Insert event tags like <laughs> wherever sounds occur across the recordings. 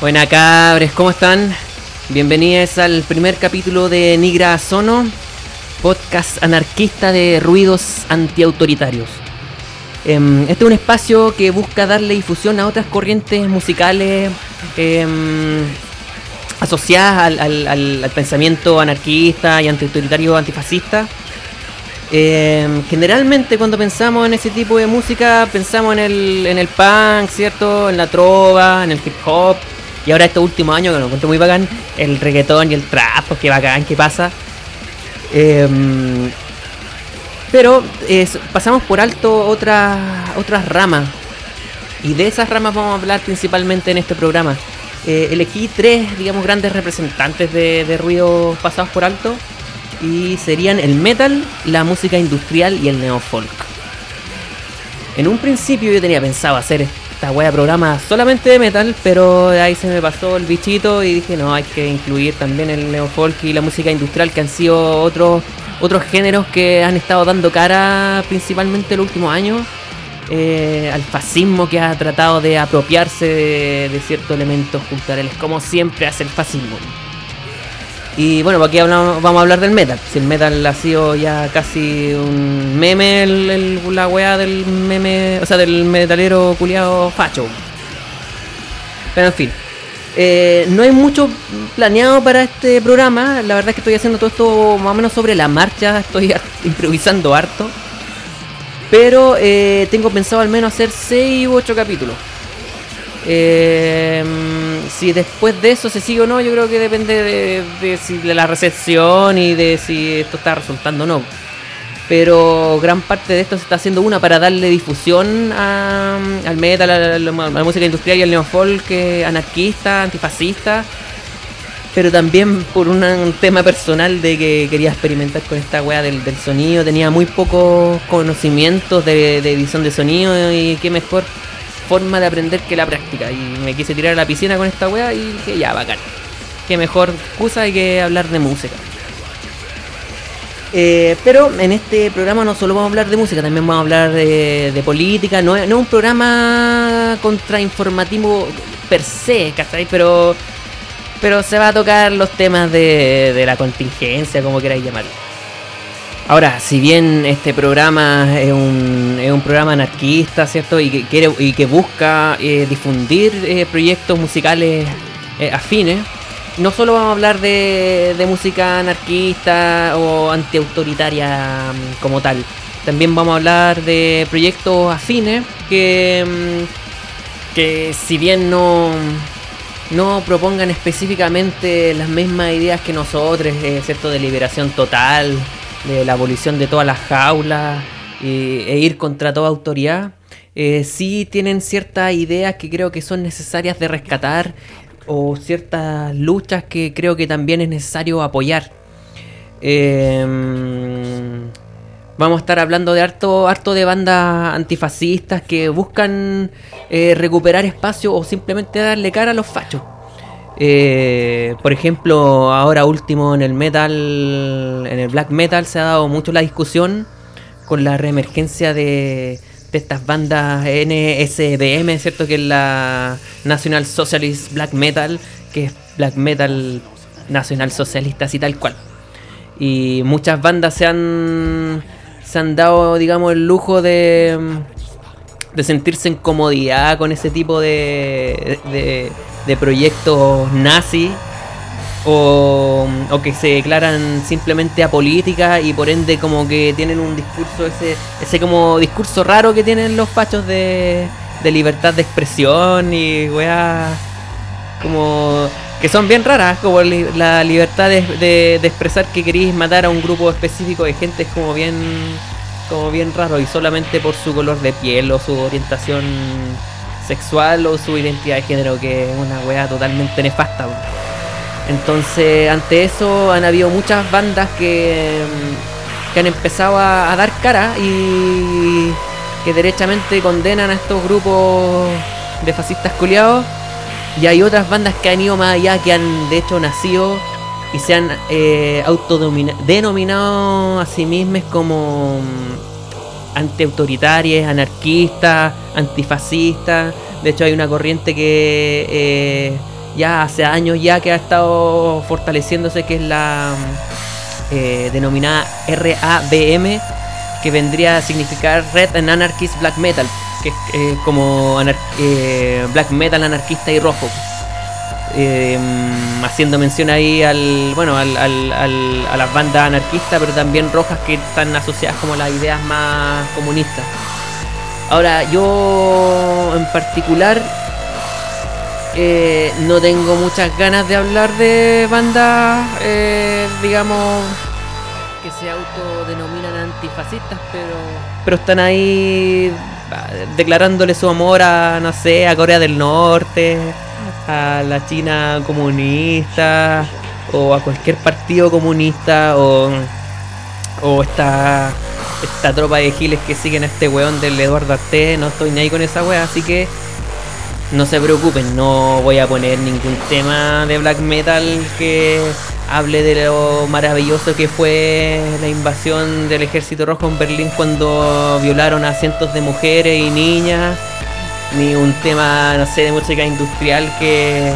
Buenas cabres, ¿cómo están? Bienvenidos al primer capítulo de Nigra Sono, podcast anarquista de ruidos antiautoritarios. Em, este es un espacio que busca darle difusión a otras corrientes musicales em, asociadas al, pensamiento anarquista y antiautoritario antifascista. Em, generalmente cuando pensamos en ese tipo de música pensamos en el, en el punk, ¿cierto? En la trova, en el hip hop y ahora estos últimos años, que lo encuentro muy bacán, el reggaetón y el trap, pues qué bacán, qué pasa. Em, pero pasamos por alto otras otras ramas. Y de esas ramas vamos a hablar principalmente en este programa. Eh, elegí tres, digamos, grandes representantes de, de ruidos pasados por alto. Y serían el metal, la música industrial y el neofolk. En un principio yo tenía pensado hacer esta wea programa solamente de metal, pero ahí se me pasó el bichito y dije, no, hay que incluir también el neofolk y la música industrial, que han sido otros otros géneros que han estado dando cara principalmente en los últimos años eh, al fascismo que ha tratado de apropiarse de, de ciertos elementos culturales, como siempre hace el fascismo. Y bueno, aquí hablamos, vamos a hablar del metal. Si el metal ha sido ya casi un meme, la weá del meme, o sea, del metalero culiado facho. Pero en fin, eh, no hay mucho planeado para este programa. La verdad es que estoy haciendo todo esto más o menos sobre la marcha. Estoy <laughs> improvisando harto. Pero eh, tengo pensado al menos hacer 6 u 8 capítulos. Eh, si después de eso se sigue o no, yo creo que depende de, la recepción y de si esto está resultando o no. Pero gran parte de esto se está haciendo una para darle difusión al metal, a la, música industrial y al neofolk anarquista, antifascista. Pero también por un tema personal de que quería experimentar con esta weá del, sonido. Tenía muy pocos conocimientos de, de edición de sonido y qué mejor forma de aprender que la práctica. Y me quise tirar a la piscina con esta wea y dije, ya, bacán. Qué mejor excusa que hablar de música. Eh, pero en este programa no solo vamos a hablar de música, también vamos a hablar de, política. No, es un programa contrainformativo per se, ¿cachai? Pero, pero se va a tocar los temas de, de la contingencia, como queráis llamarlo. Ahora, si bien este programa es un, es un programa anarquista, ¿cierto? Y que, quiere, y que busca eh, difundir eh, proyectos musicales eh, afines, no solo vamos a hablar de, de música anarquista o antiautoritaria mm, como tal, también vamos a hablar de proyectos afines que, mm, que si bien no, no propongan específicamente las mismas ideas que nosotros, ¿cierto? De liberación total de la abolición de todas las jaulas e ir contra toda autoridad, eh, sí tienen ciertas ideas que creo que son necesarias de rescatar o ciertas luchas que creo que también es necesario apoyar. Em, vamos a estar hablando de harto, harto de bandas antifascistas que buscan eh, recuperar espacio o simplemente darle cara a los fachos. Eh, por ejemplo, ahora último en el metal, en el black metal se ha dado mucho la discusión con la reemergencia de, estas bandas NSBM, ¿cierto? Que es la National Socialist Black Metal, que es black metal nacional socialista, así tal cual. Y muchas bandas se han, se han dado, digamos, el lujo de, de sentirse en comodidad con ese tipo de, de de proyectos nazis o, o, que se declaran simplemente apolíticas y por ende como que tienen un discurso, ese, ese como discurso raro que tienen los fachos de, de libertad de expresión y weá, como que son bien raras, como la libertad de, de, de, expresar que queréis matar a un grupo específico de gente es como bien, como bien raro y solamente por su color de piel o su orientación sexual o su identidad de género, que es una weá totalmente nefasta. Entonces, ante eso han habido muchas bandas que, mm, que han empezado a, dar cara y que derechamente condenan a estos grupos de fascistas culiados. Y hay otras bandas que han ido más allá, que han de hecho nacido y se han eh, autodenominado a sí mismos como mm, antiautoritarias, anarquistas, antifascistas, De hecho hay una corriente que eh, ya hace años ya que ha estado fortaleciéndose, que es la eh, denominada RABM, que vendría a significar Red and Anarchist Black Metal, que es eh, como black metal anarquista y rojo. Haciendo mención ahí al bueno al, a las bandas anarquistas pero también rojas que están asociadas como las ideas más comunistas. Ahora yo en particular eh, no tengo muchas ganas de hablar de bandas, eh, digamos, que se autodenominan antifascistas, pero, pero están ahí ah, declarándole su amor a, no sé, a Corea del Norte, a la China comunista, o a cualquier partido comunista, o, o esta, esta tropa de giles que siguen a este weón del Eduardo Arte, no estoy ni ahí con esa wea, así que no se preocupen, no voy a poner ningún tema de black metal que hable de lo maravilloso que fue la invasión del ejército rojo en Berlín cuando violaron a cientos de mujeres y niñas, ni un tema, no sé, de música industrial que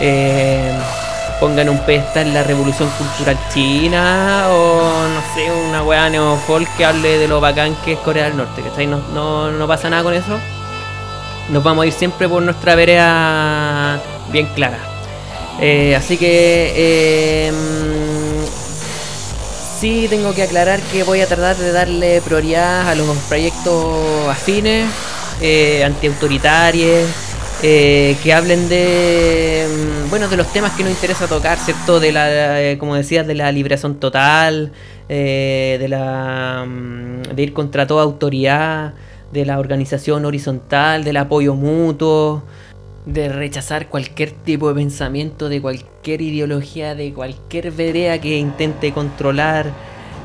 eh, pongan un pedestal en la revolución cultural china o no sé, una weá neofolk que hable de lo bacán que es Corea del Norte, ¿cachai? No, no, no pasa nada con eso nos vamos a ir siempre por nuestra vereda bien clara. Eh, así que em, sí tengo que aclarar que voy a tratar de darle prioridad a los proyectos afines, eh, antiautoritarios, eh, que hablen de em, bueno de los temas que nos interesa tocar, ¿cierto? De la, eh, como decías, de la liberación total, de la em, de ir contra toda autoridad de la organización horizontal, del apoyo mutuo, de rechazar cualquier tipo de pensamiento, de cualquier ideología, de cualquier vereda que intente controlar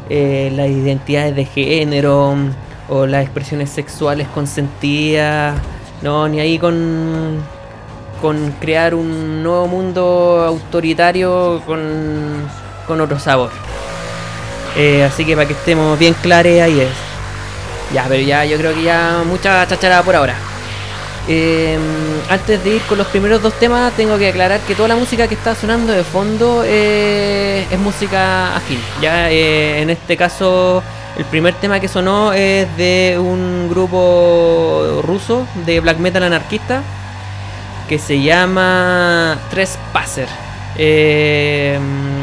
eh, las identidades de género o las expresiones sexuales consentidas, no, ni ahí con, con crear un nuevo mundo autoritario con, con otro sabor. Eh, así que para que estemos bien claros ahí es. Ya, pero ya yo creo que ya mucha chachara por ahora. Em, antes de ir con los primeros dos temas, tengo que aclarar que toda la música que está sonando de fondo eh, es música afín. Ya eh, en este caso, el primer tema que sonó es de un grupo ruso de black metal anarquista que se llama Trespasser. Eh,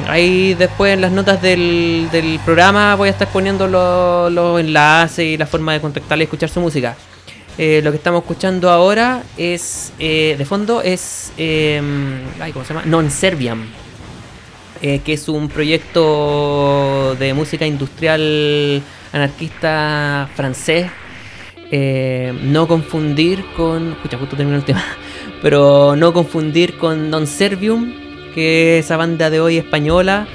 ahí después en las notas del, programa voy a estar poniendo los, enlaces y la forma de contactarle y escuchar su música. Eh, lo que estamos escuchando ahora es, eh, de fondo, es, em, ¿cómo se llama? Non Serbian, eh, que es un proyecto de música industrial anarquista francés. no confundir con, escucha, justo terminó el tema, <laughs> pero no confundir con Non Servium, que esa banda de hoy española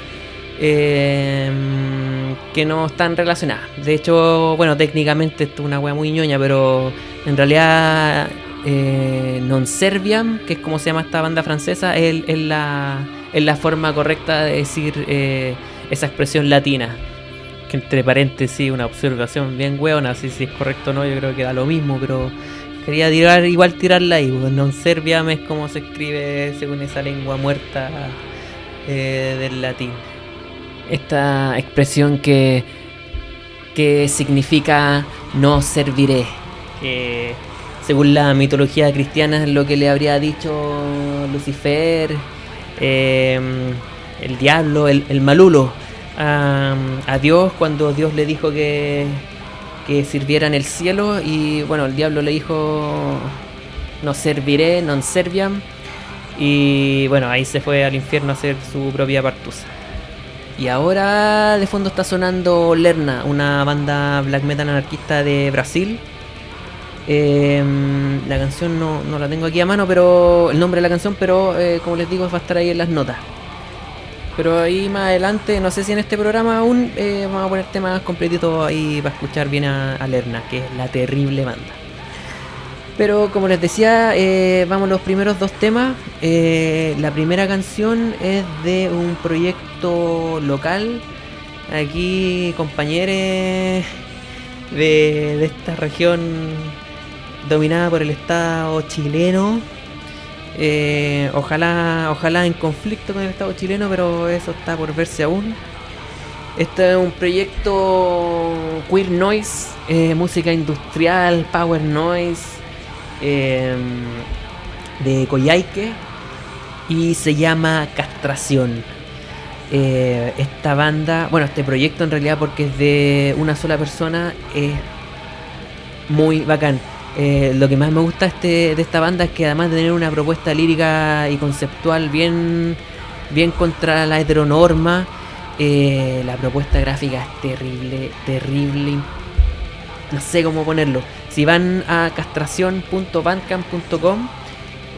em, que no están relacionadas. De hecho, bueno, técnicamente esto es una wea muy ñoña, pero en realidad eh, Non Serbian, que es como se llama esta banda francesa, es, la, la forma correcta de decir eh, esa expresión latina. Que entre paréntesis, una observación bien hueona, si, si es correcto o no, yo creo que da lo mismo, pero Quería tirar, igual tirarla ahí, non serbiam es como se escribe según esa lengua muerta eh, del latín. Esta expresión que, que significa no serviré, que según la mitología cristiana es lo que le habría dicho Lucifer, em, el diablo, el, malulo, a Dios cuando Dios le dijo que que sirvieran el cielo y bueno, el diablo le dijo, no serviré, non serviam. Y bueno, ahí se fue al infierno a hacer su propia partusa. Y ahora de fondo está sonando Lerna, una banda black metal anarquista de Brasil. Em, la canción no, no, la tengo aquí a mano, pero el nombre de la canción, pero eh, como les digo, va a estar ahí en las notas. Pero ahí más adelante, no sé si en este programa aún eh, vamos a poner temas completitos ahí para escuchar bien a, Lerna, que es la terrible banda. Pero como les decía, eh, vamos a los primeros dos temas. La primera canción es de un proyecto local. Aquí compañeros de, esta región dominada por el Estado chileno. Eh, ojalá, ojalá en conflicto con el Estado chileno, pero eso está por verse aún. Este es un proyecto queer noise, eh, música industrial, power noise, em, de Coyhaique y se llama Castración. Eh, esta banda, bueno, este proyecto en realidad porque es de una sola persona, es muy bacán. Eh, lo que más me gusta este, de esta banda es que además de tener una propuesta lírica y conceptual bien, bien contra la heteronorma, eh, la propuesta gráfica es terrible, terrible. No sé cómo ponerlo. Si van a castración.bandcamp.com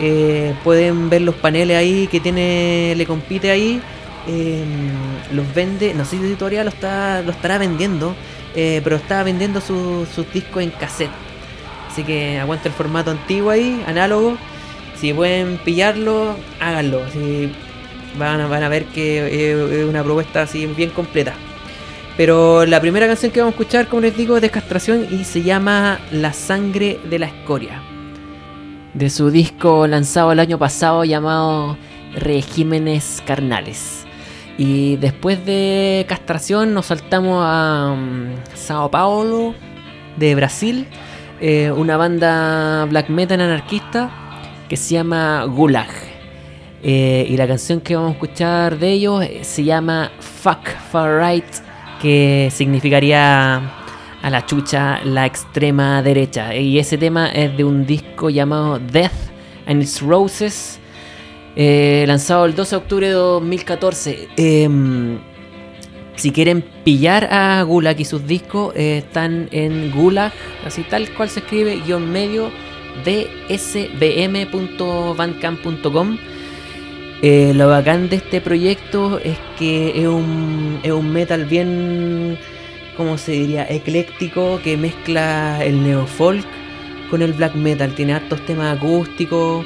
eh, pueden ver los paneles ahí que tiene, le compite ahí. Em, los vende, no sé si editorial lo, está, lo estará vendiendo, eh, pero está vendiendo sus discos en cassette. Así que aguanta el formato antiguo ahí, análogo. Si pueden pillarlo, háganlo. Si van a, van a ver que es una propuesta así bien completa. Pero la primera canción que vamos a escuchar, como les digo, es de castración y se llama La sangre de la escoria. De su disco lanzado el año pasado llamado Regímenes Carnales. Y después de castración nos saltamos a um, Sao Paulo, de Brasil, eh, una banda black metal anarquista que se llama Gulag. Eh, y la canción que vamos a escuchar de ellos eh, se llama Fuck Far Right, que significaría a la chucha la extrema derecha. Y ese tema es de un disco llamado Death and Its Roses, lanzado el 12 de octubre de 2014. Si quieren pillar a Gulag y sus discos, están en Gulag, así tal cual se escribe, guion medio dsbm.bandcamp.com eh, lo bacán de este proyecto es que es un, es un metal bien, ¿cómo se diría? Ecléctico que mezcla el neofolk con el black metal. Tiene hartos temas acústicos.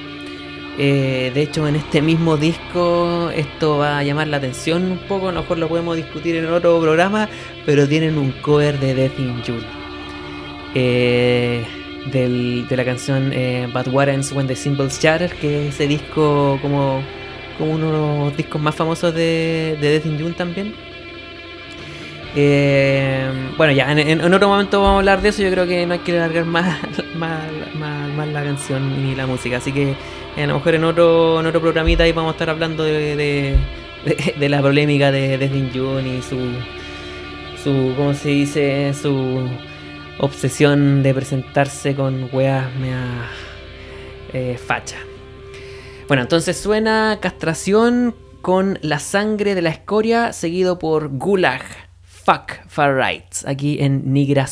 Eh, de hecho, en este mismo disco esto va a llamar la atención un poco. A lo mejor lo podemos discutir en otro programa, pero tienen un cover de Death in June. Eh, de la canción But What Ends When the Symbols Shatter, que es ese disco como como uno de los discos más famosos de, de Death in June también. Eh, bueno, ya, en, otro momento vamos a hablar de eso. Yo creo que no hay que alargar más, <laughs> más, la canción ni la música. Así que a lo mejor en otro, otro programita ahí vamos a estar hablando de, de, <laughs> la polémica de Death in June y su, su, ¿cómo se dice? Su obsesión de presentarse con weas mea eh, facha. Bueno, entonces suena castración con la sangre de la escoria, seguido por Gulag, Fuck Far Rights, aquí en Nigra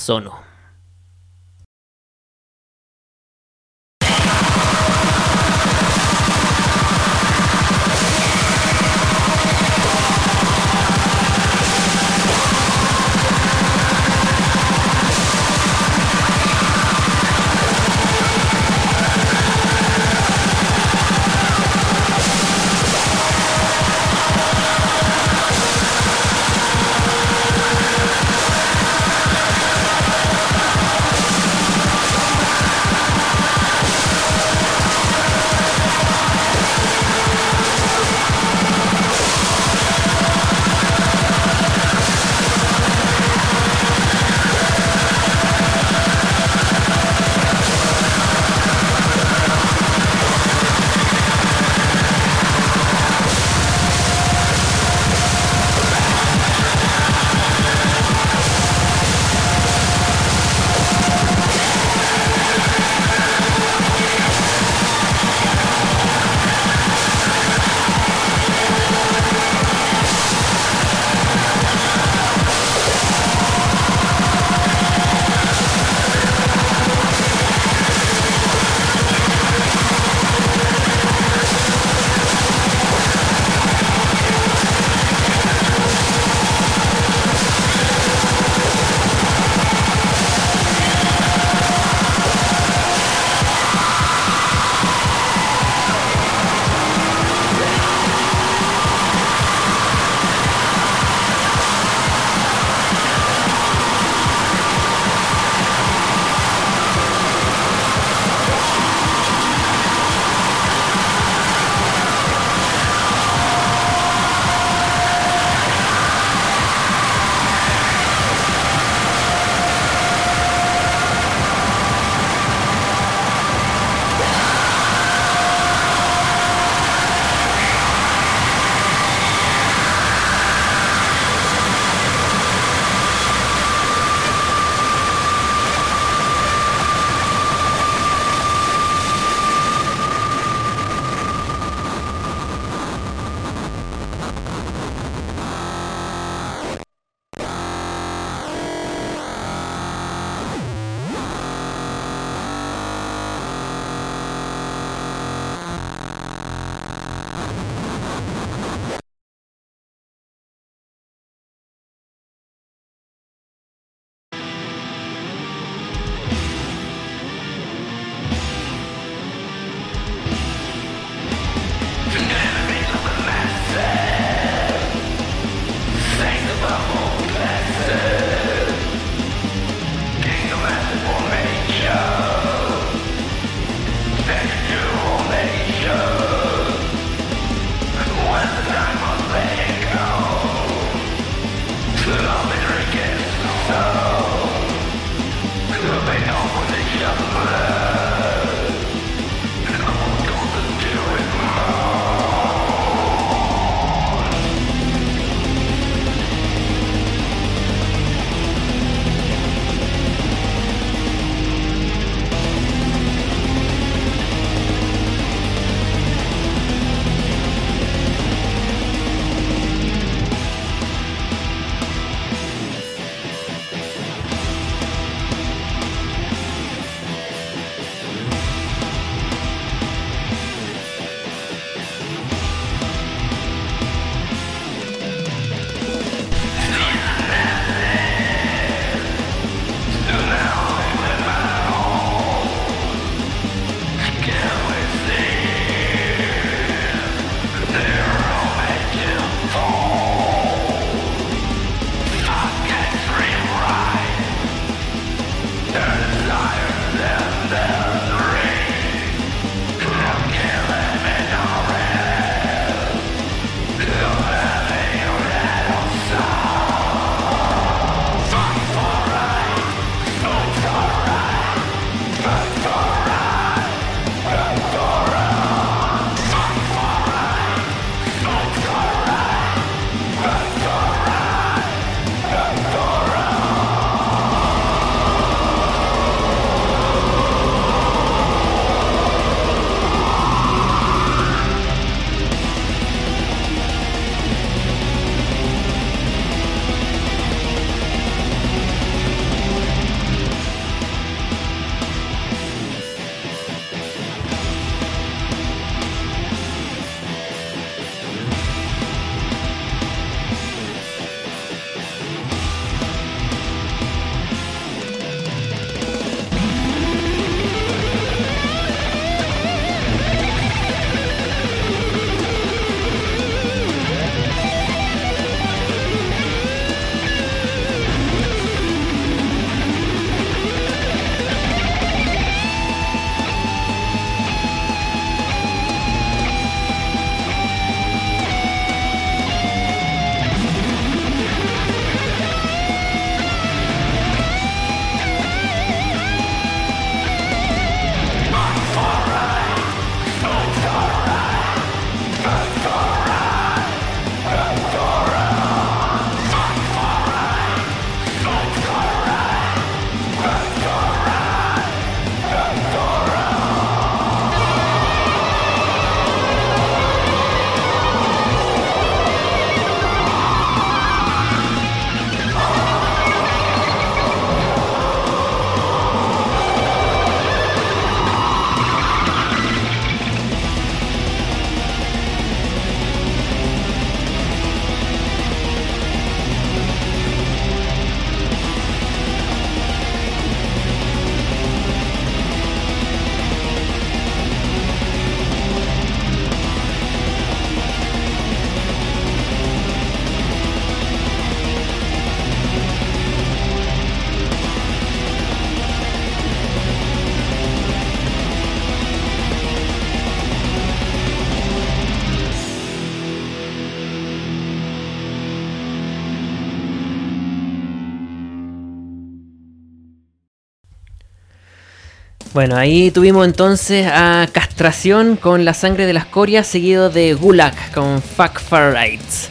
Bueno, ahí tuvimos entonces a Castración con la sangre de las corias, seguido de Gulag con Fuck Far Rights.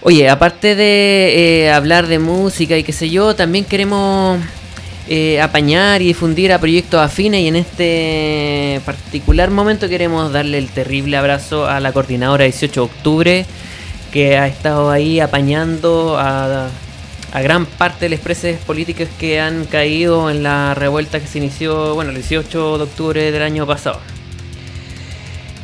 Oye, aparte de eh, hablar de música y qué sé yo, también queremos eh, apañar y difundir a proyectos afines y en este particular momento queremos darle el terrible abrazo a la coordinadora 18 de octubre que ha estado ahí apañando a a gran parte de las expreses políticas que han caído en la revuelta que se inició, bueno, el 18 de octubre del año pasado.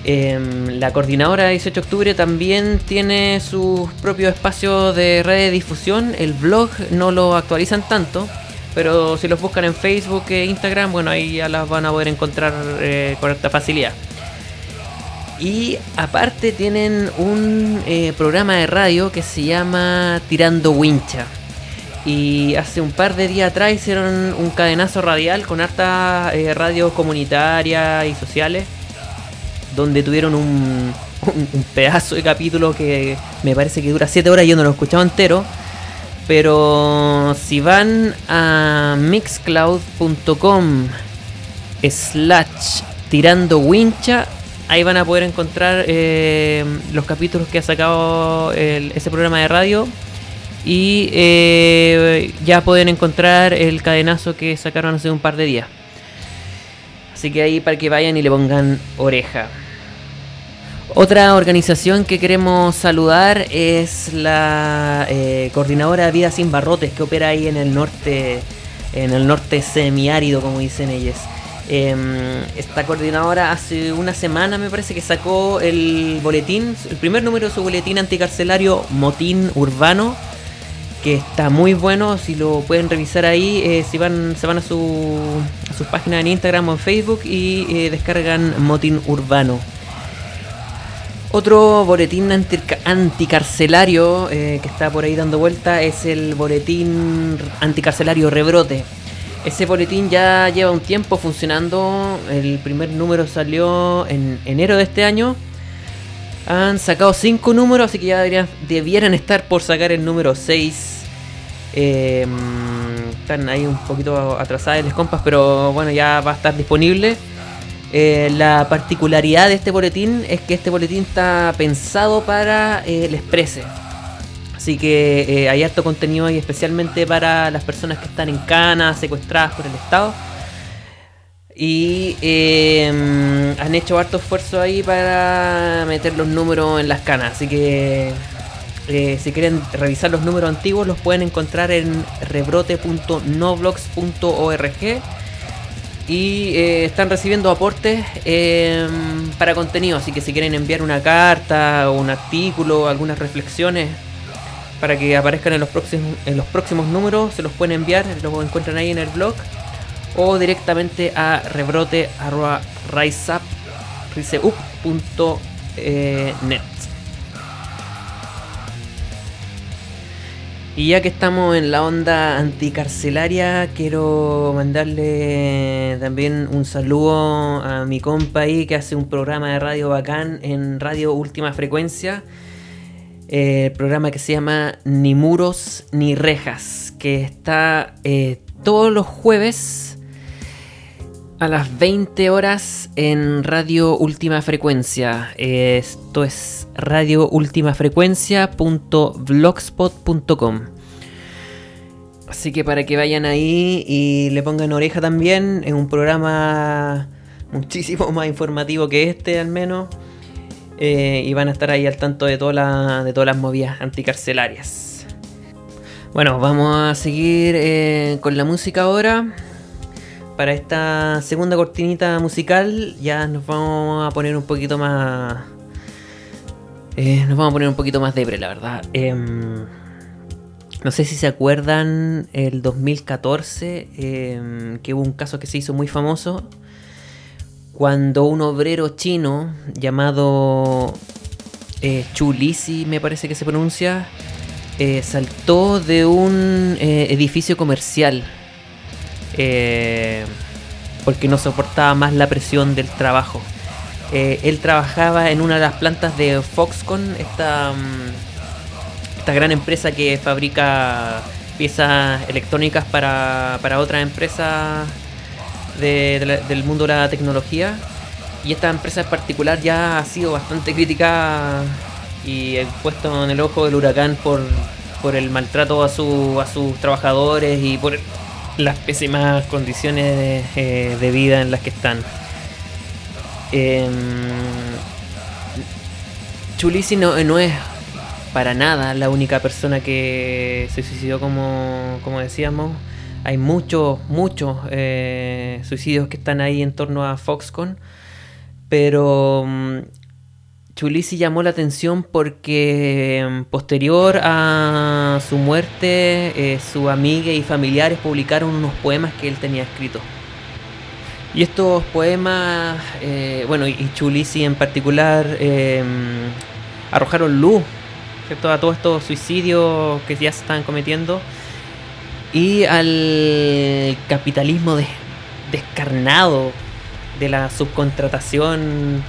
Em, la coordinadora 18 de octubre también tiene sus propios espacios de red de difusión. El blog no lo actualizan tanto, pero si los buscan en Facebook e Instagram, bueno, ahí ya las van a poder encontrar eh, con esta facilidad. Y aparte tienen un eh, programa de radio que se llama Tirando Wincha y hace un par de días atrás hicieron un cadenazo radial con hartas eh, radios comunitarias y sociales, donde tuvieron <laughs> un, pedazo de capítulo que me parece que dura 7 horas y yo no lo he escuchado entero. Pero si van a mixcloud.com slash tirando wincha, ahí van a poder encontrar eh, los capítulos que ha sacado ese programa de radio y eh, ya pueden encontrar el cadenazo que sacaron hace un par de días. Así que ahí para que vayan y le pongan oreja. Otra organización que queremos saludar es la eh, Coordinadora de Vida Sin Barrotes que opera ahí en el norte, en el norte semiárido, como dicen ellas. Em, esta coordinadora hace una semana me parece que sacó el boletín, el primer número de su boletín anticarcelario Motín Urbano que está muy bueno, si lo pueden revisar ahí, eh, si van, se van a su, a sus páginas en Instagram o en Facebook y eh, descargan Motín Urbano. Otro boletín anticarcelario eh, que está por ahí dando vuelta es el boletín anticarcelario Rebrote. Ese boletín ya lleva un tiempo funcionando, el primer número salió en enero de este año han sacado 5 números, así que ya debieran estar por sacar el número 6. Em, están ahí un poquito atrasadas las compas, pero bueno, ya va a estar disponible. Eh, la particularidad de este boletín es que este boletín está pensado para eh, el Exprese. Así que eh, hay harto contenido ahí especialmente para las personas que están en cana, secuestradas por el Estado. Y em, han hecho harto esfuerzo ahí para meter los números en las canas. Así que eh, si quieren revisar los números antiguos, los pueden encontrar en rebrote.noblogs.org. Y eh, están recibiendo aportes em, para contenido. Así que si quieren enviar una carta, un artículo, algunas reflexiones para que aparezcan en los próximos, en los próximos números, se los pueden enviar. Los encuentran ahí en el blog o directamente a rebrote.riseup.net. Y ya que estamos en la onda anticarcelaria, quiero mandarle también un saludo a mi compa ahí que hace un programa de radio bacán en Radio Última Frecuencia. Eh, el programa que se llama Ni Muros ni Rejas, que está eh, todos los jueves a las 20 horas en Radio Última Frecuencia. Esto es radioultimafrecuencia.blogspot.com. Así que para que vayan ahí y le pongan oreja también, es un programa muchísimo más informativo que este al menos. Eh, y van a estar ahí al tanto de, toda de todas las movidas anticarcelarias. Bueno, vamos a seguir eh, con la música ahora para esta segunda cortinita musical ya nos vamos a poner un poquito más... Eh, nos vamos a poner un poquito más debre, la verdad. Em, no sé si se acuerdan el 2014 em, que hubo un caso que se hizo muy famoso cuando un obrero chino llamado eh, Chulisi, me parece que se pronuncia, eh, saltó de un eh, edificio comercial eh, porque no soportaba más la presión del trabajo. Eh, él trabajaba en una de las plantas de Foxconn, esta, mm, esta gran empresa que fabrica piezas electrónicas para, para otras empresas del mundo de la tecnología. Y esta empresa en particular ya ha sido bastante criticada y puesto en el ojo del huracán por, por el maltrato a, su, a sus trabajadores y por las pésimas condiciones de, eh, vida en las que están. Eh, Chulisi no, no es para nada la única persona que se suicidó como, como decíamos. Hay muchos, muchos eh, suicidios que están ahí en torno a Foxconn. Pero mm, Chulisi llamó la atención porque mm, posterior a su muerte, eh, su amiga y familiares publicaron unos poemas que él tenía escritos. Y estos poemas, eh, bueno, y Chulisi en particular, mm, arrojaron luz a todos estos suicidios que ya se están cometiendo y al capitalismo descarnado de la subcontratación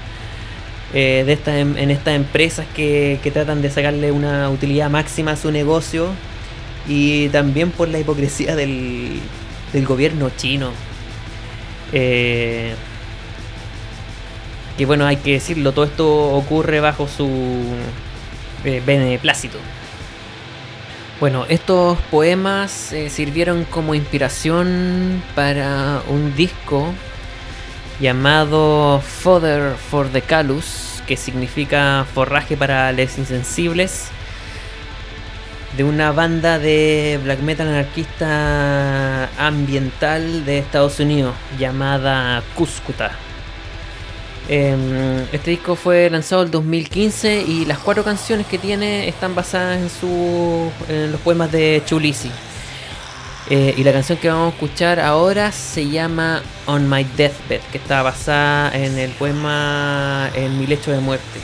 eh, de esta, en, estas empresas que, tratan de sacarle una utilidad máxima a su negocio y también por la hipocresía del, gobierno chino. Eh, que bueno, hay que decirlo, todo esto ocurre bajo su eh, beneplácito. Bueno, estos poemas eh, sirvieron como inspiración para un disco llamado Fodder for the Calus, que significa forraje para los insensibles, de una banda de black metal anarquista ambiental de Estados Unidos llamada Cuscuta. Em, este disco fue lanzado en 2015 y las cuatro canciones que tiene están basadas en, su, en los poemas de Chulisi. Eh, y la canción que vamos a escuchar ahora se llama On My Deathbed, que está basada en el poema En mi lecho de muerte.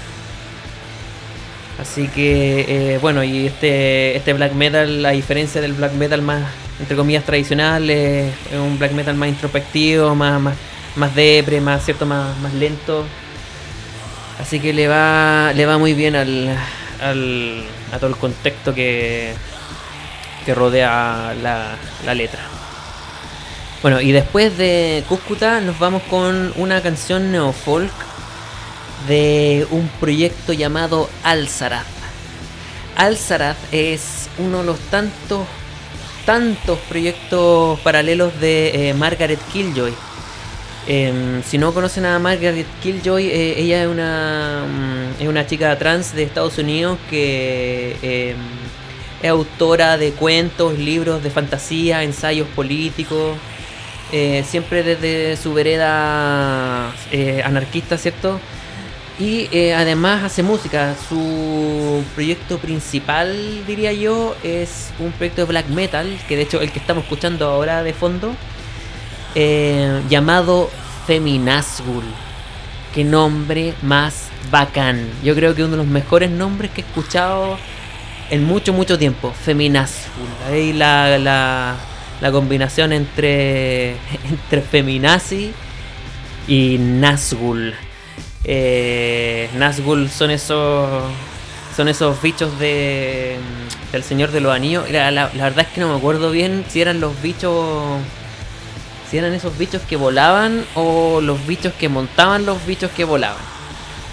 Así que, eh, bueno, y este, este black metal, a diferencia del black metal más, entre comillas, tradicional, es un black metal más introspectivo, más, más más depre, más cierto, más, más lento. Así que le va, le va muy bien al, al, a todo el contexto que, que rodea la, letra. Bueno, y después de Cúscuta nos vamos con una canción neofolk de un proyecto llamado Alzarath. Alzarath es uno de los tantos, tantos proyectos paralelos de eh, Margaret Killjoy Em, si no conocen a Margaret Killjoy, eh, ella es una, mm, es una chica trans de Estados Unidos que em, es autora de cuentos, libros de fantasía, ensayos políticos, eh, siempre desde su vereda eh, anarquista, ¿cierto? Y además hace música. Su proyecto principal, diría yo, es un proyecto de black metal, que de hecho el que estamos escuchando ahora de fondo eh, llamado Feminazgul. Qué nombre más bacán. Yo creo que uno de los mejores nombres que he escuchado en mucho, mucho tiempo. Feminazgul. Ahí la, la, la combinación entre, <laughs> entre feminazi y Nazgul. Eh, Nazgul son esos son esos bichos de del Señor de los Anillos. La, la, verdad es que no me acuerdo bien si eran los bichos si eran esos bichos que volaban o los bichos que montaban los bichos que volaban.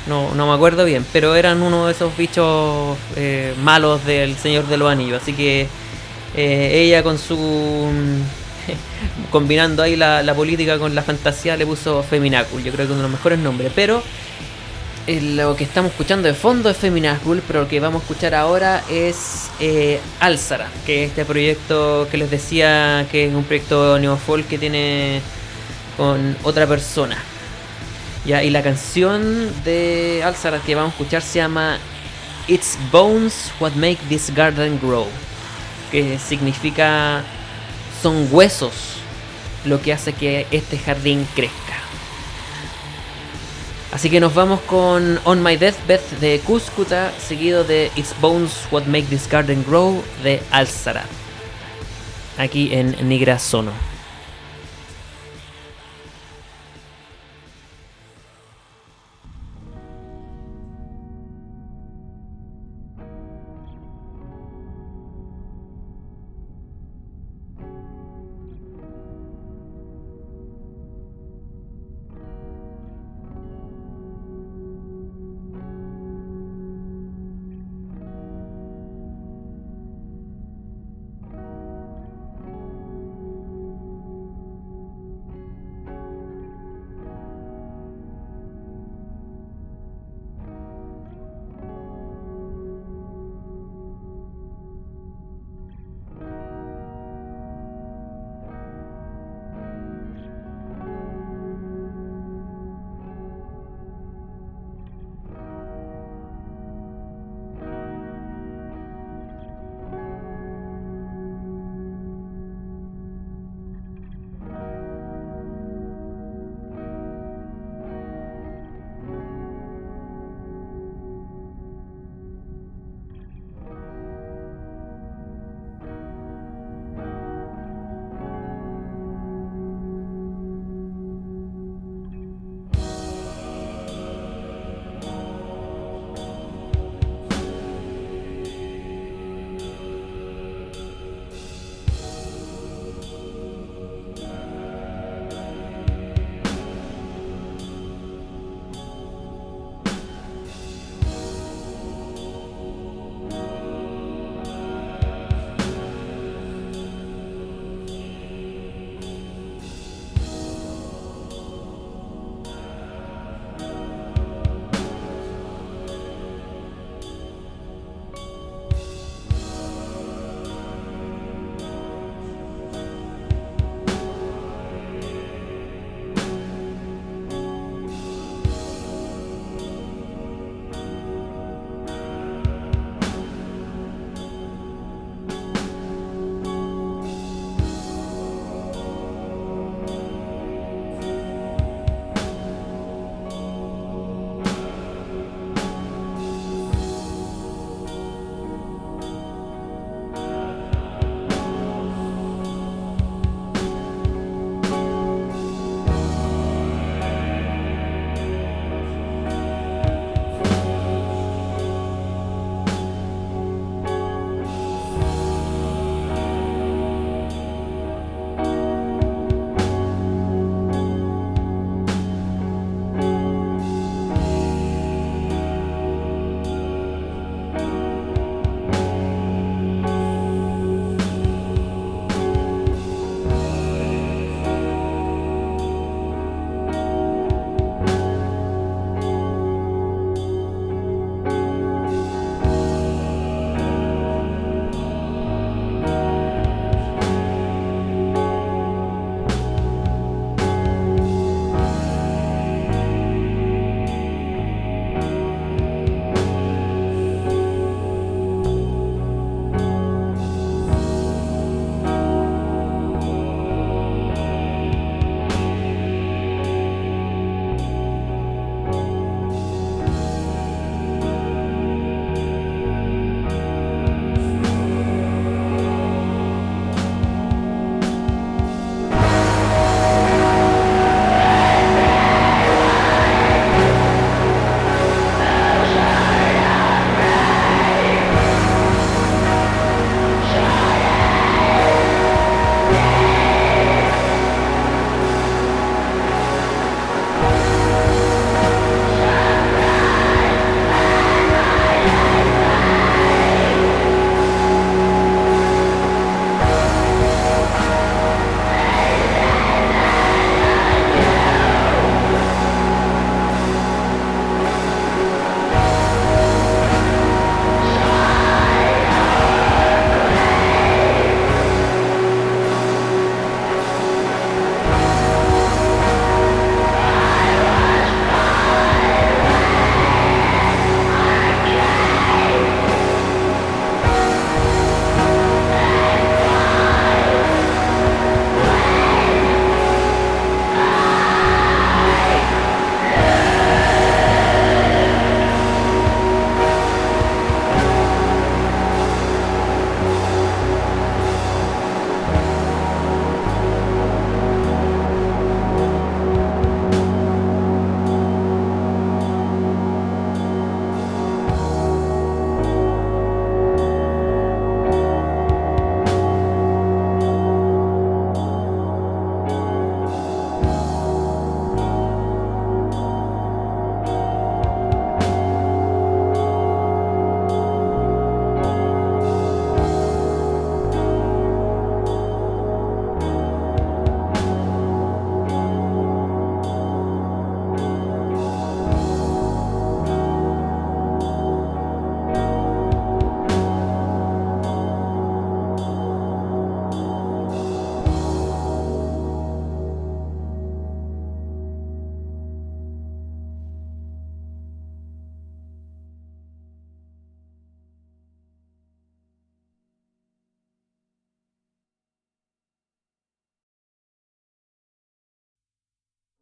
No, no me acuerdo bien, pero eran uno de esos bichos eh, malos del Señor de los Anillos. Así que eh, ella con su... <laughs> combinando ahí la, política con la fantasía le puso Feminacul. Yo creo que uno de los mejores nombres. Pero eh, lo que estamos escuchando de fondo es Feminazgul, pero lo que vamos a escuchar ahora es eh, Alzara, que es este proyecto que les decía que es un proyecto neofolk que tiene con otra persona. Ya, y la canción de Alzara que vamos a escuchar se llama It's Bones What Make This Garden Grow, que significa son huesos lo que hace que este jardín crezca. Así que nos vamos con On My Deathbed de Cuscuta, seguido de It's Bones What Make This Garden Grow de Alzara. Aquí en Nigra Sono.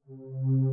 Mm-hmm.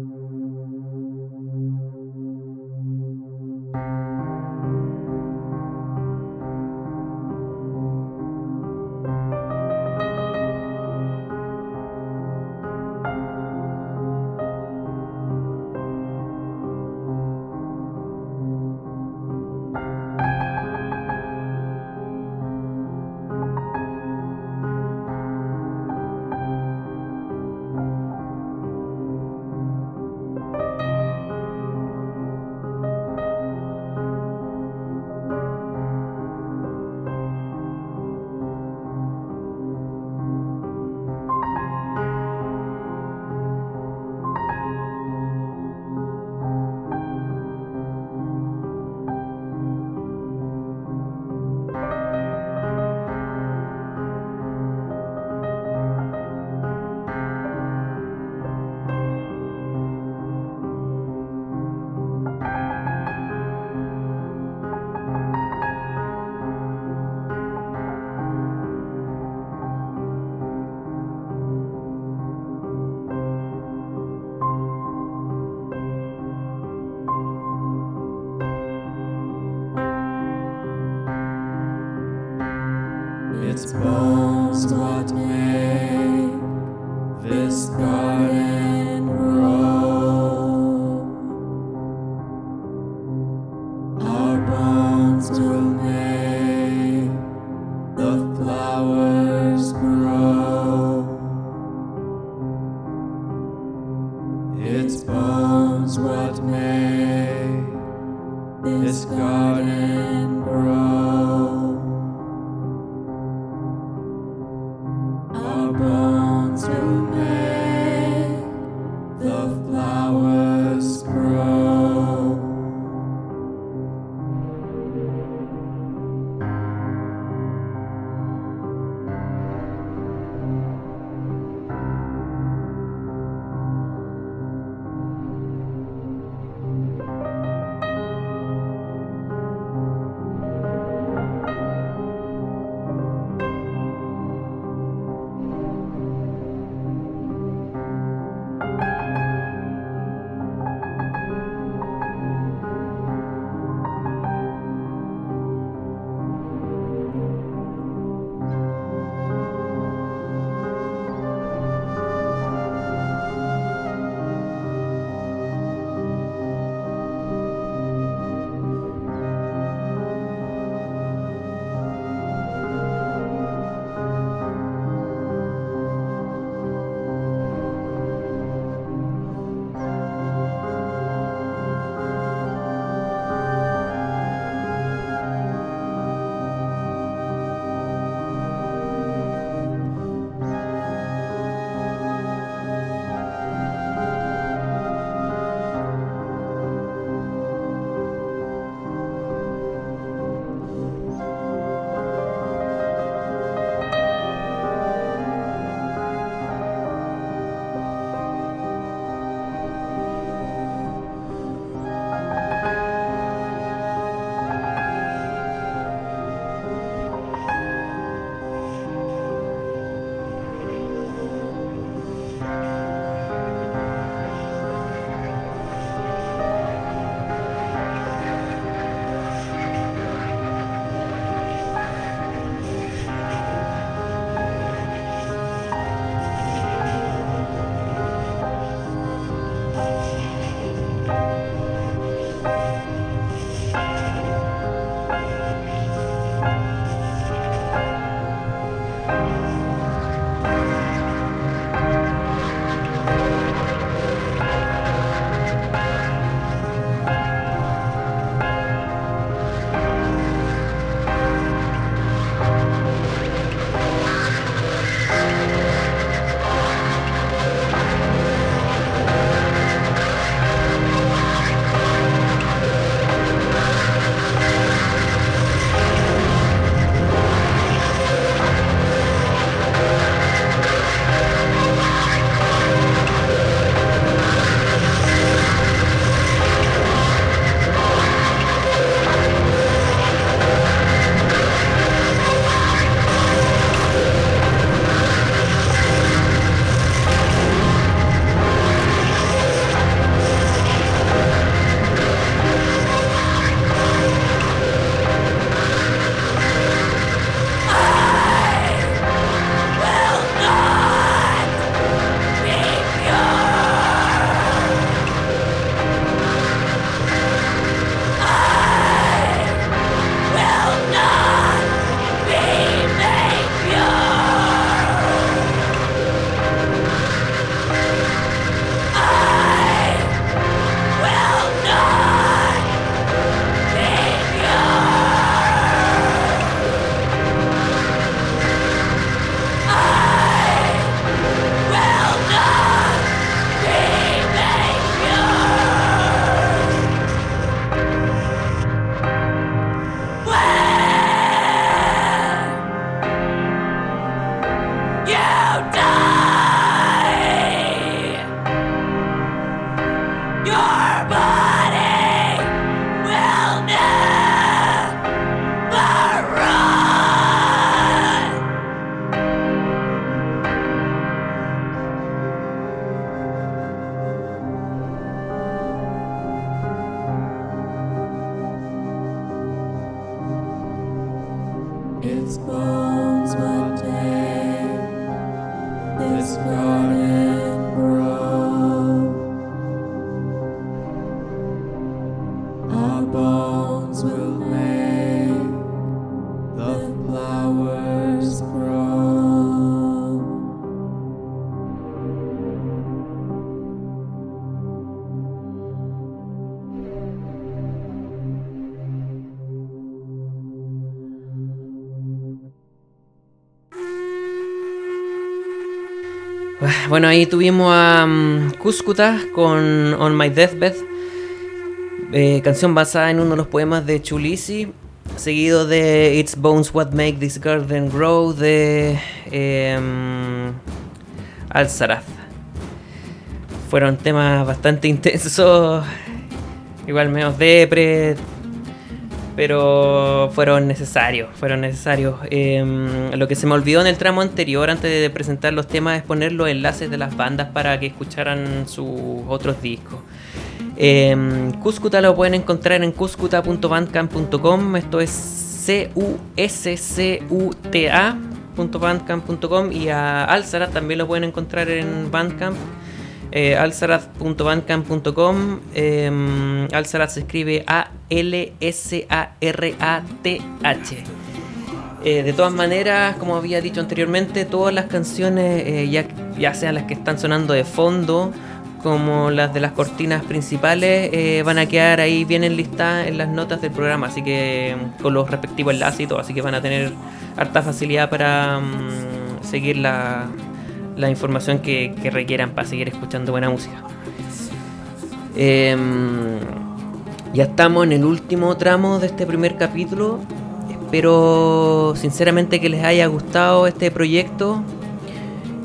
<sighs> Bueno, ahí tuvimos a Cúscuta con On My Deathbed, eh, canción basada en uno de los poemas de Chulisi, seguido de It's Bones What Make This Garden Grow de em, Al-Saraz. Fueron temas bastante intensos, <laughs> igual menos depre, pero fueron necesarios, fueron necesarios. Em, lo que se me olvidó en el tramo anterior, antes de presentar los temas, es poner los enlaces de las bandas para que escucharan sus otros discos. Eh, lo pueden encontrar en cuscuta.bandcamp.com, esto es C-U-S-C-U-T-A.bandcamp.com y a Alzaraz también lo pueden encontrar en Bandcamp. Eh, alzaraz.bandcamp.com eh, Alzaraz se escribe A-L-S-A-R-A-T-H Eh, de todas maneras, como había dicho anteriormente, todas las canciones, eh, ya, ya sean las que están sonando de fondo, como las de las cortinas principales, eh, van a quedar ahí bien enlistadas en las notas del programa, así que mm, con los respectivos enlaces y todo, así que van a tener harta facilidad para mm, seguir la, la información que, requieran para seguir escuchando buena música. Em, ya estamos en el último tramo de este primer capítulo. Espero sinceramente que les haya gustado este proyecto.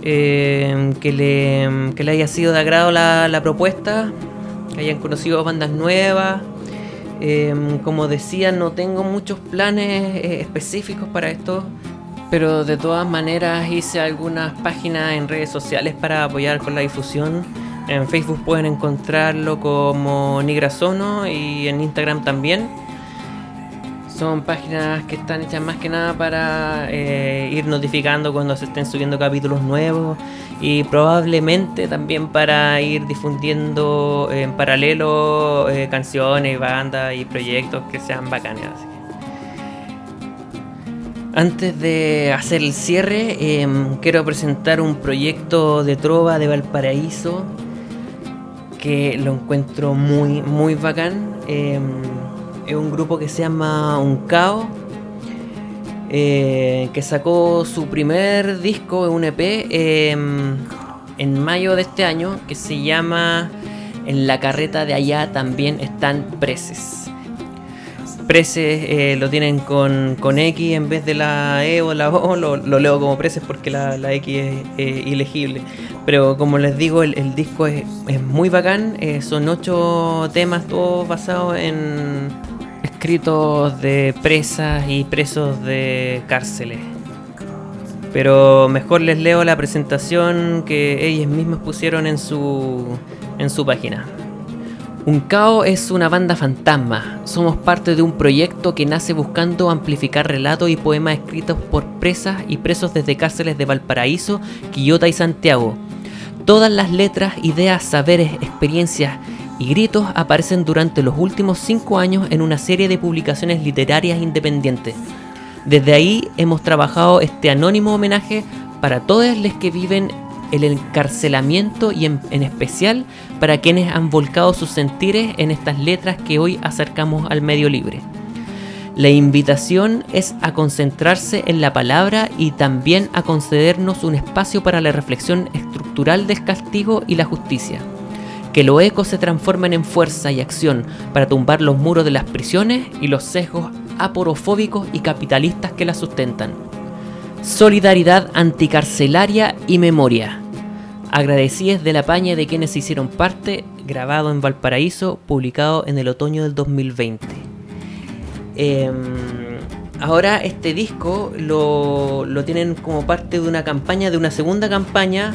eh, que, le, que haya sido de agrado la, propuesta. Que hayan conocido bandas nuevas. Eh, como decía, no tengo muchos planes eh, específicos para esto. Pero de todas maneras hice algunas páginas en redes sociales para apoyar con la difusión. En Facebook pueden encontrarlo como Nigrasono y en Instagram también. Son páginas que están hechas más que nada para eh, ir notificando cuando se estén subiendo capítulos nuevos y probablemente también para ir difundiendo en paralelo eh, canciones, bandas y proyectos que sean bacanes. Antes de hacer el cierre, em, quiero presentar un proyecto de trova de Valparaíso que lo encuentro muy, muy bacán. Em, es un grupo que se llama Uncao, eh, que sacó su primer disco, un EP, em, en mayo de este año, que se llama En la carreta de allá también están preces. Preces eh, lo tienen con, con X en vez de la E o la O, lo, leo como preces porque la, la X es eh, ilegible. Pero como les digo, el, disco es, es muy bacán, eh, son ocho temas, todos basados en escritos de presas y presos de cárceles. Pero mejor les leo la presentación que ellos mismos pusieron en su, en su página. Uncao es una banda fantasma. Somos parte de un proyecto que nace buscando amplificar relatos y poemas escritos por presas y presos desde cárceles de Valparaíso, Quillota y Santiago. Todas las letras, ideas, saberes, experiencias y gritos aparecen durante los últimos cinco años en una serie de publicaciones literarias independientes. Desde ahí hemos trabajado este anónimo homenaje para todos los que viven el encarcelamiento y en, especial para quienes han volcado sus sentires en estas letras que hoy acercamos al medio libre. La invitación es a concentrarse en la palabra y también a concedernos un espacio para la reflexión estructural del castigo y la justicia. Que los ecos se transformen en fuerza y acción para tumbar los muros de las prisiones y los sesgos aporofóbicos y capitalistas que las sustentan. Solidaridad anticarcelaria y memoria. Agradecidas de la paña de quienes hicieron parte, grabado en Valparaíso, publicado en el otoño del 2020. Em, ahora este disco lo, lo tienen como parte de una campaña, de una segunda campaña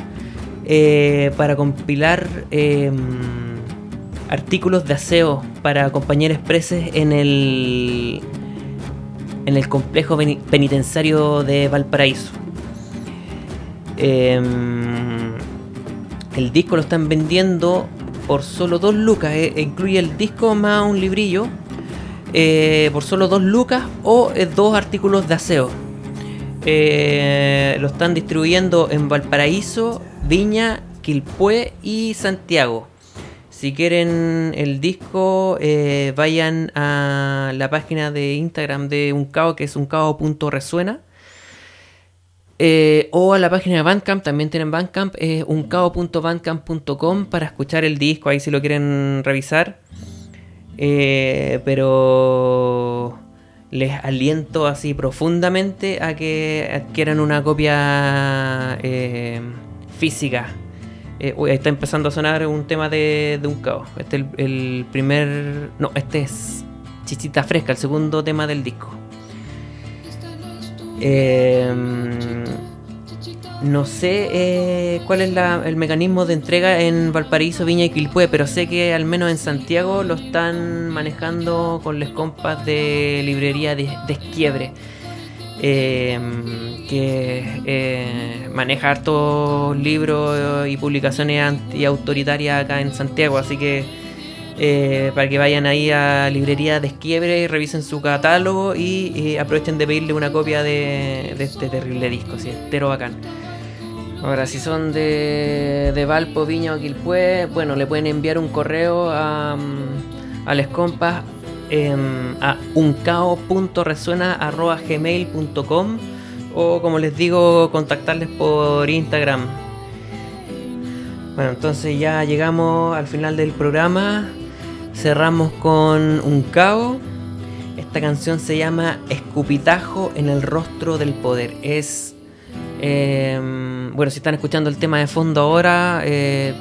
eh, para compilar em, artículos de aseo para compañeros presos en el en el complejo peni- penitenciario de Valparaíso. Em, el disco lo están vendiendo por solo 2 lucas, eh, e incluye el disco más un librillo eh, por solo 2 lucas o eh, dos artículos de aseo. Lo están distribuyendo en Valparaíso, Viña, Quilpué y Santiago. Si quieren el disco, eh, vayan a la página de Instagram de Uncao, que es uncao.resuena. Eh, o a la página de Bandcamp, también tienen Bandcamp, es uncao.bandcamp.com para escuchar el disco, ahí si lo quieren revisar. Eh, pero les aliento así profundamente a que adquieran una copia eh, física. Eh, uy, ahí está empezando a sonar un tema de, de un caos. Este es el, primer. No, este es Chichita Fresca, el segundo tema del disco. Eh, no sé eh, cuál es la- el mecanismo de entrega en Valparaíso, Viña y Quilpué, pero sé que al menos en Santiago lo están manejando con las compas de librería de Desquiebre, eh, que eh, maneja hartos libros y publicaciones antiautoritarias acá en Santiago, así que eh, para que vayan ahí a librería Desquiebre revisen su catálogo y, aprovechen de pedirle una copia de, este terrible disco, sí, entero bacán. Ahora, si son de, de Valpo, Viña o Quilpué, bueno, le pueden enviar un correo a, mm, a em, a uncao.resuena.gmail.com o como les digo, contactarles por Instagram. Bueno, entonces ya llegamos al final del programa. Cerramos con un cabo. Esta canción se llama Escupitajo en el rostro del poder. Es. eh, bueno, si están escuchando el tema de fondo ahora, eh,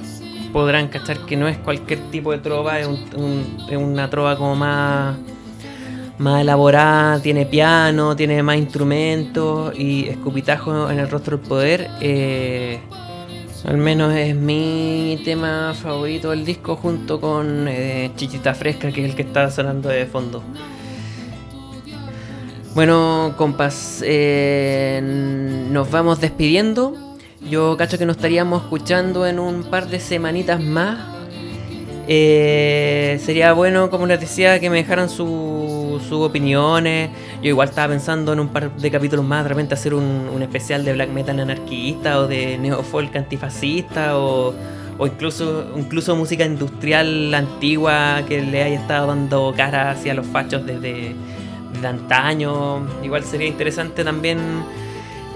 podrán cachar que no es cualquier tipo de trova, es, un- una trova como más. Más elaborada, tiene piano, tiene más instrumentos y escupitajo en el rostro del poder. eh, al menos es mi tema favorito del disco junto con eh, Chichita Fresca, que es el que está sonando de fondo. Bueno, compas, eh, nos vamos despidiendo. Yo cacho que nos estaríamos escuchando en un par de semanitas más. Eh, sería bueno, como les decía, que me dejaran su- sus opiniones. Yo igual estaba pensando en un par de capítulos más, de repente hacer un, un especial de black metal anarquista o de neofolk antifascista o, o incluso, incluso música industrial antigua que le haya estado dando cara hacia los fachos desde, desde antaño. Igual sería interesante también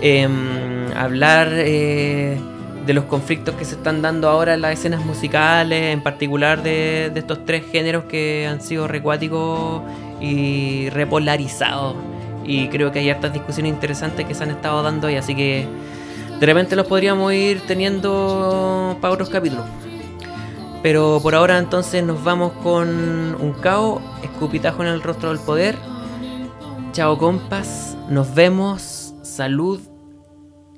em, hablar eh, de los conflictos que se están dando ahora en las escenas musicales, en particular de, estos tres géneros que han sido recuáticos y repolarizados. Y creo que hay hartas discusiones interesantes que se han estado dando y así que de repente los podríamos ir teniendo para otros capítulos. Pero por ahora entonces nos vamos con un cao, escupitajo en el rostro del poder. Chao compas, nos vemos, salud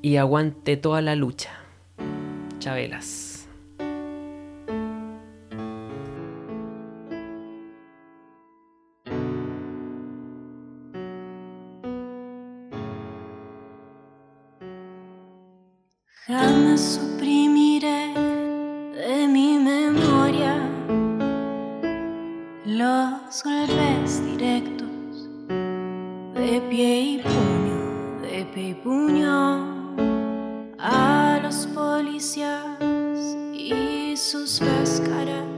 y aguante toda la lucha. Chabelas. Jamás suprimiré de mi memoria los golpes directos de pie y pie y a los policías y sus máscaras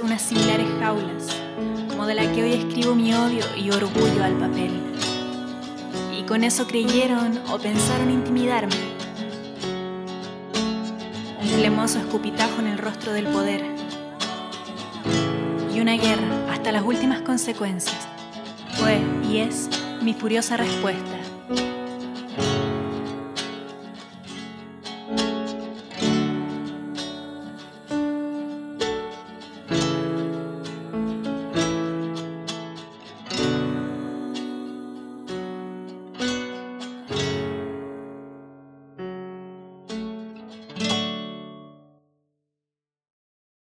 unas similares jaulas, como de la que hoy escribo mi odio y orgullo al papel. Y con eso creyeron o pensaron intimidarme. Un flemoso escupitajo en el rostro del poder. Y una guerra hasta las últimas consecuencias. Fue y es mi furiosa respuesta